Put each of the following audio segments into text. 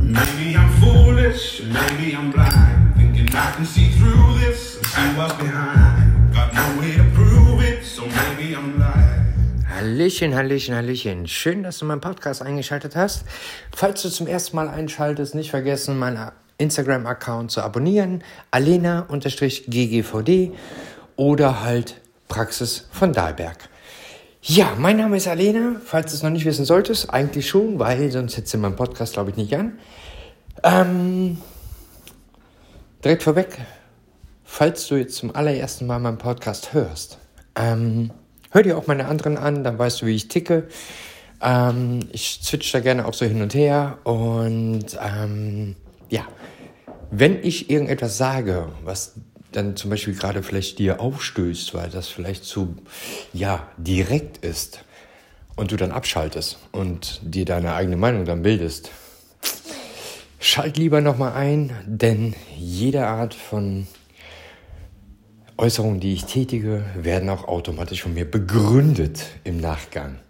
Maybe I'm foolish, maybe I'm blind. Thinking I can see through this and see what's behind. Got no way to prove it, so maybe I'm lying. Hallöchen, Hallöchen, Hallöchen. Schön, dass du meinen Podcast eingeschaltet hast. Falls du zum ersten Mal einschaltest, nicht vergessen, meinen Instagram-Account zu abonnieren. Alena-ggvd oder halt Praxis von Dahlberg. Ja, mein Name ist Alena, falls du es noch nicht wissen solltest. Eigentlich schon, weil sonst hättest du meinen Podcast, glaube ich, nicht an. Ähm, direkt vorweg, falls du jetzt zum allerersten Mal meinen Podcast hörst, ähm, hör dir auch meine anderen an, dann weißt du, wie ich ticke. Ähm, ich switch da gerne auch so hin und her und ähm, ja, wenn ich irgendetwas sage, was dann zum Beispiel gerade vielleicht dir aufstößt, weil das vielleicht zu, ja, direkt ist und du dann abschaltest und dir deine eigene Meinung dann bildest, schalt lieber nochmal ein, denn jede Art von Äußerungen, die ich tätige, werden auch automatisch von mir begründet im Nachgang.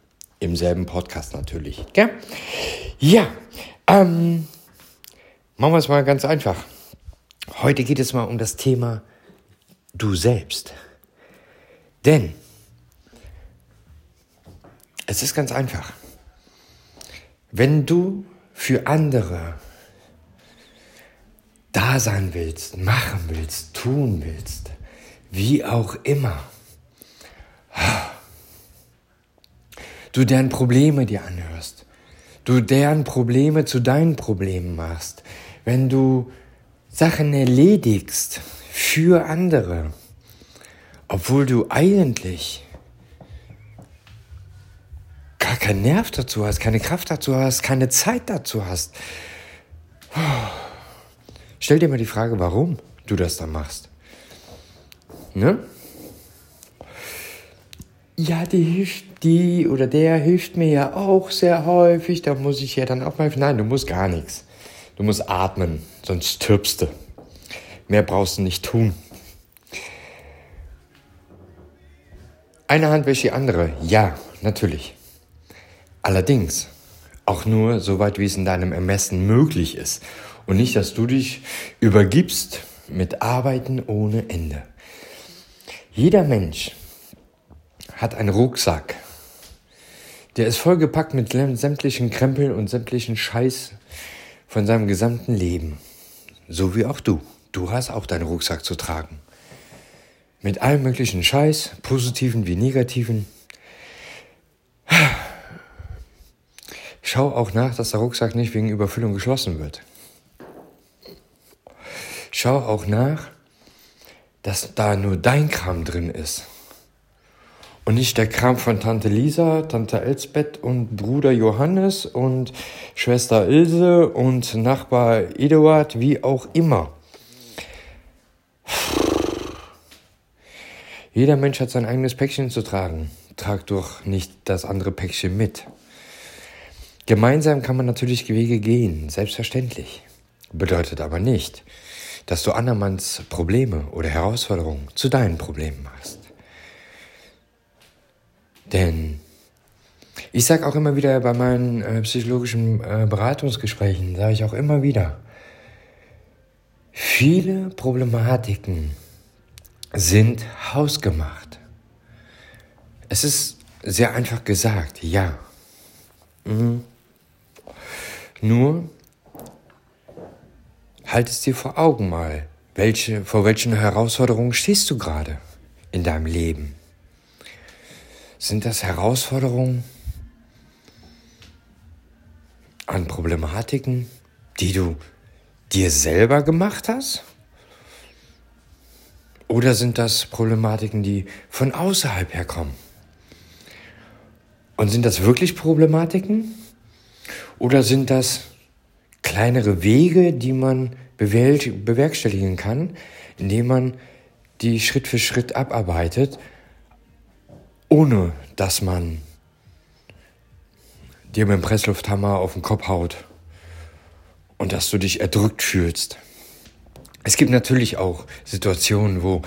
Im selben Podcast natürlich. Gell? Ja, ähm, machen wir es mal ganz einfach. Heute geht es mal um das Thema du selbst. Denn es ist ganz einfach. Wenn du für andere da sein willst, machen willst, tun willst, wie auch immer, du deren Probleme dir anhörst, du deren Probleme zu deinen Problemen machst, wenn du Sachen erledigst für andere, obwohl du eigentlich gar keinen Nerv dazu hast, keine Kraft dazu hast, keine Zeit dazu hast. Stell dir mal die Frage, warum du das da machst. Ne? Ja, die hilft, die oder der hilft mir ja auch sehr häufig, da muss ich ja dann auch mal helfen. Nein, du musst gar nichts. Du musst atmen, sonst stirbst du. Mehr brauchst du nicht tun. Eine Hand wäscht die andere. Ja, natürlich. Allerdings auch nur so weit, wie es in deinem Ermessen möglich ist. Und nicht, dass du dich übergibst mit Arbeiten ohne Ende. Jeder Mensch hat einen Rucksack. Der ist vollgepackt mit sämtlichen Krempeln und sämtlichen Scheiß von seinem gesamten Leben. So wie auch du. Du hast auch deinen Rucksack zu tragen. Mit allem möglichen Scheiß, positiven wie negativen. Schau auch nach, dass der Rucksack nicht wegen Überfüllung geschlossen wird. Schau auch nach, dass da nur dein Kram drin ist. Und nicht der Kram von Tante Lisa, Tante Elsbeth und Bruder Johannes und Schwester Ilse und Nachbar Eduard, wie auch immer. Jeder Mensch hat sein eigenes Päckchen zu tragen. Trag doch nicht das andere Päckchen mit. Gemeinsam kann man natürlich Wege gehen, selbstverständlich. Bedeutet aber nicht, dass du andermanns Probleme oder Herausforderungen zu deinen Problemen machst. Denn ich sage auch immer wieder bei meinen äh, psychologischen äh, Beratungsgesprächen, sage ich auch immer wieder, viele Problematiken sind hausgemacht. Es ist sehr einfach gesagt, ja. Mhm. Nur halt es dir vor Augen mal, welche, vor welchen Herausforderungen stehst du gerade in deinem Leben? Sind das Herausforderungen an Problematiken, die du dir selber gemacht hast? Oder sind das Problematiken, die von außerhalb herkommen? Und sind das wirklich Problematiken? Oder sind das kleinere Wege, die man bewerkstelligen kann, indem man die Schritt für Schritt abarbeitet, ohne dass man dir mit dem Presslufthammer auf den Kopf haut und dass du dich erdrückt fühlst. Es gibt natürlich auch Situationen, wo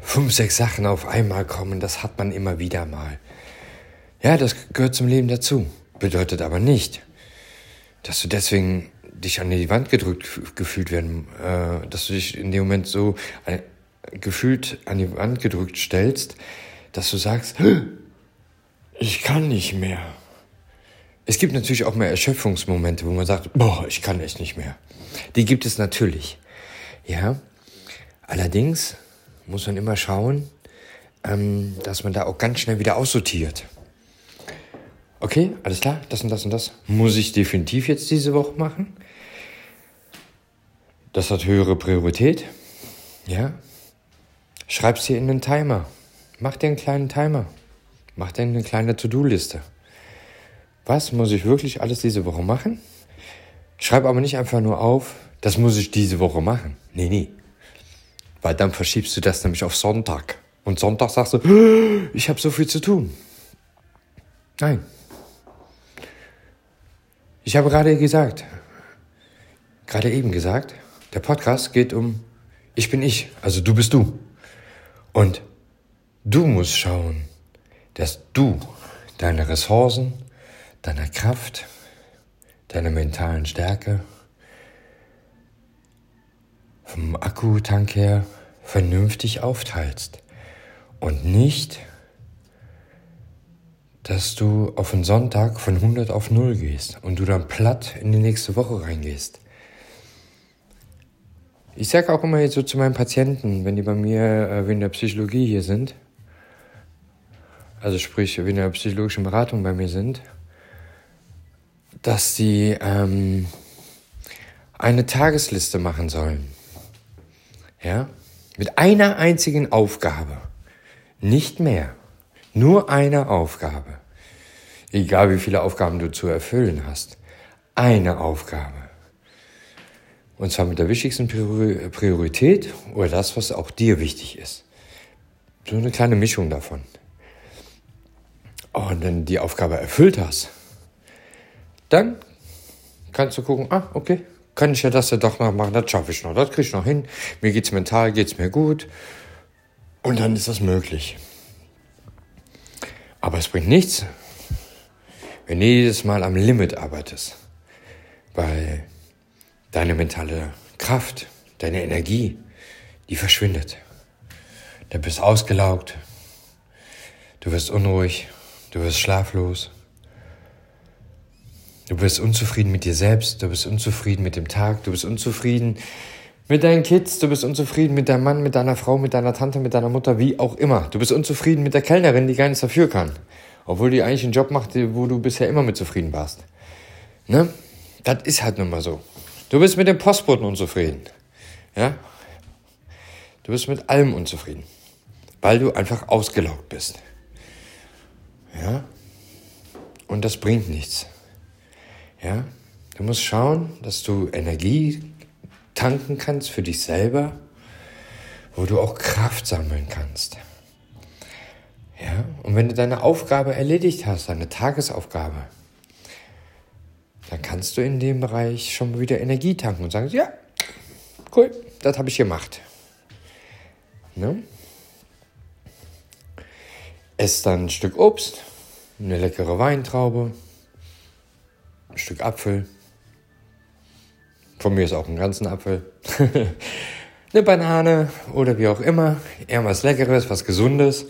fünf, sechs Sachen auf einmal kommen, das hat man immer wieder mal. Ja, das gehört zum Leben dazu. Bedeutet aber nicht, dass du deswegen dich an die Wand gedrückt gefühlt werden, äh, dass du dich in dem Moment so äh, gefühlt an die Wand gedrückt stellst, dass du sagst, ich kann nicht mehr. Es gibt natürlich auch mehr Erschöpfungsmomente, wo man sagt, boah, ich kann echt nicht mehr. Die gibt es natürlich. Ja. Allerdings muss man immer schauen, ähm, dass man da auch ganz schnell wieder aussortiert. Okay, alles klar, das und das und das muss ich definitiv jetzt diese Woche machen. Das hat höhere Priorität. Ja. Schreib's dir in den Timer. Mach dir einen kleinen Timer. Mach dir eine kleine To-Do-Liste. Was muss ich wirklich alles diese Woche machen? Schreib aber nicht einfach nur auf, das muss ich diese Woche machen. Nee, nee. Weil dann verschiebst du das nämlich auf Sonntag. Und Sonntag sagst du, ich habe so viel zu tun. Nein. Ich habe gerade gesagt, gerade eben gesagt, der Podcast geht um Ich bin ich, also du bist du. Und du musst schauen, dass du deine Ressourcen, deiner Kraft, deiner mentalen Stärke vom Akkutank her vernünftig aufteilst und nicht, dass du auf einen Sonntag von 100 auf 0 gehst und du dann platt in die nächste Woche reingehst. Ich sage auch immer jetzt so zu meinen Patienten, wenn die bei mir äh, wegen der Psychologie hier sind, also sprich wegen der psychologischen Beratung bei mir sind, dass sie ähm, eine Tagesliste machen sollen. Ja? Mit einer einzigen Aufgabe. Nicht mehr. Nur eine Aufgabe. Egal wie viele Aufgaben du zu erfüllen hast. Eine Aufgabe. Und zwar mit der wichtigsten Priorität oder das, was auch dir wichtig ist. So eine kleine Mischung davon. Und wenn du die Aufgabe erfüllt hast, dann kannst du gucken, ah, okay, kann ich ja das ja doch noch machen, das schaffe ich noch, das kriege ich noch hin, mir geht's mental, geht's mir gut. Und dann ist das möglich. Aber es bringt nichts, wenn du jedes Mal am Limit arbeitest. Weil deine mentale Kraft, deine Energie, die verschwindet. Du bist ausgelaugt, du wirst unruhig, du wirst schlaflos, du bist unzufrieden mit dir selbst, du bist unzufrieden mit dem Tag, du bist unzufrieden mit deinen Kids, du bist unzufrieden mit deinem Mann, mit deiner Frau, mit deiner Tante, mit deiner Mutter, wie auch immer. Du bist unzufrieden mit der Kellnerin, die gar nichts dafür kann. Obwohl die eigentlich einen Job macht, wo du bisher immer mit zufrieden warst. Ne? Das ist halt nun mal so. Du bist mit dem Postboten unzufrieden. Ja? Du bist mit allem unzufrieden. Weil du einfach ausgelaugt bist. Ja? Und das bringt nichts. Ja? Du musst schauen, dass du Energie tanken kannst für dich selber, wo du auch Kraft sammeln kannst. Ja? Und wenn du deine Aufgabe erledigt hast, deine Tagesaufgabe, dann kannst du in dem Bereich schon wieder Energie tanken und sagen, ja, cool, das habe ich gemacht. Ne? Ess dann ein Stück Obst, eine leckere Weintraube, ein Stück Apfel. Von mir ist auch ein ganzen Apfel. eine Banane oder wie auch immer. Irgendwas Leckeres, was Gesundes.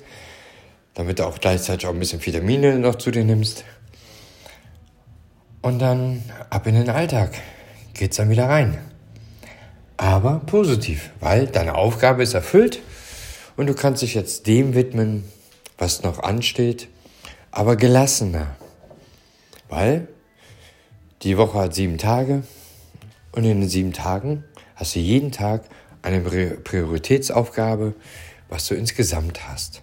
Damit du auch gleichzeitig auch ein bisschen Vitamine noch zu dir nimmst. Und dann ab in den Alltag. Geht's dann wieder rein. Aber positiv, weil deine Aufgabe ist erfüllt und du kannst dich jetzt dem widmen, was noch ansteht, aber gelassener. Weil die Woche hat sieben Tage und in den sieben Tagen hast du jeden Tag eine Prioritätsaufgabe, was du insgesamt hast.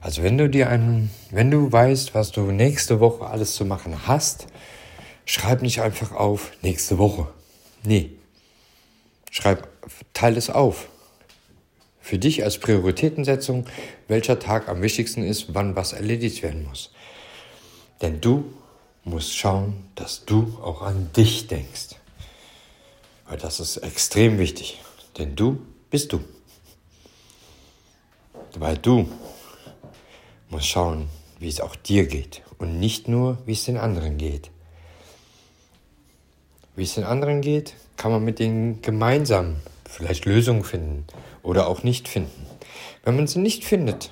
Also wenn du dir einen, wenn du weißt, was du nächste Woche alles zu machen hast, schreib nicht einfach auf nächste Woche. Nee. Schreib, teile es auf. Für dich als Prioritätensetzung, welcher Tag am wichtigsten ist, wann was erledigt werden muss. Denn du musst schauen, dass du auch an dich denkst. Weil das ist extrem wichtig. Denn du bist du. weil du musst schauen, wie es auch dir geht und nicht nur, wie es den anderen geht. Wie es den anderen geht, kann man mit denen gemeinsam vielleicht Lösungen finden oder auch nicht finden. Wenn man sie nicht findet,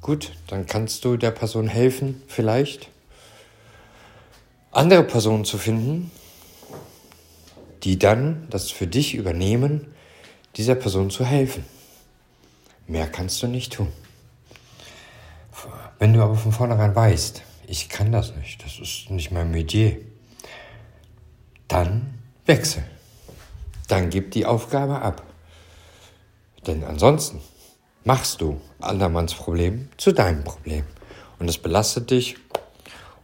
gut, dann kannst du der Person helfen, vielleicht andere Personen zu finden, die dann das für dich übernehmen, dieser Person zu helfen. Mehr kannst du nicht tun. Wenn du aber von vornherein weißt, ich kann das nicht, das ist nicht mein Metier, dann wechsel. Dann gib die Aufgabe ab. Denn ansonsten machst du andermanns Problem zu deinem Problem. Und es belastet dich,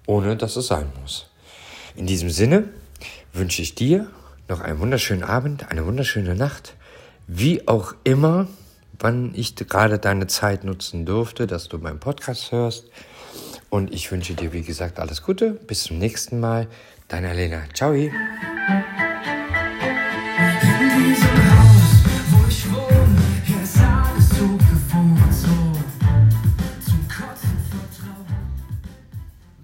ohne dass es sein muss. In diesem Sinne wünsche ich dir noch einen wunderschönen Abend, eine wunderschöne Nacht, wie auch immer, wann ich gerade deine Zeit nutzen durfte, dass du meinen Podcast hörst. Und ich wünsche dir, wie gesagt, alles Gute. Bis zum nächsten Mal. Deine Lena. Ciao.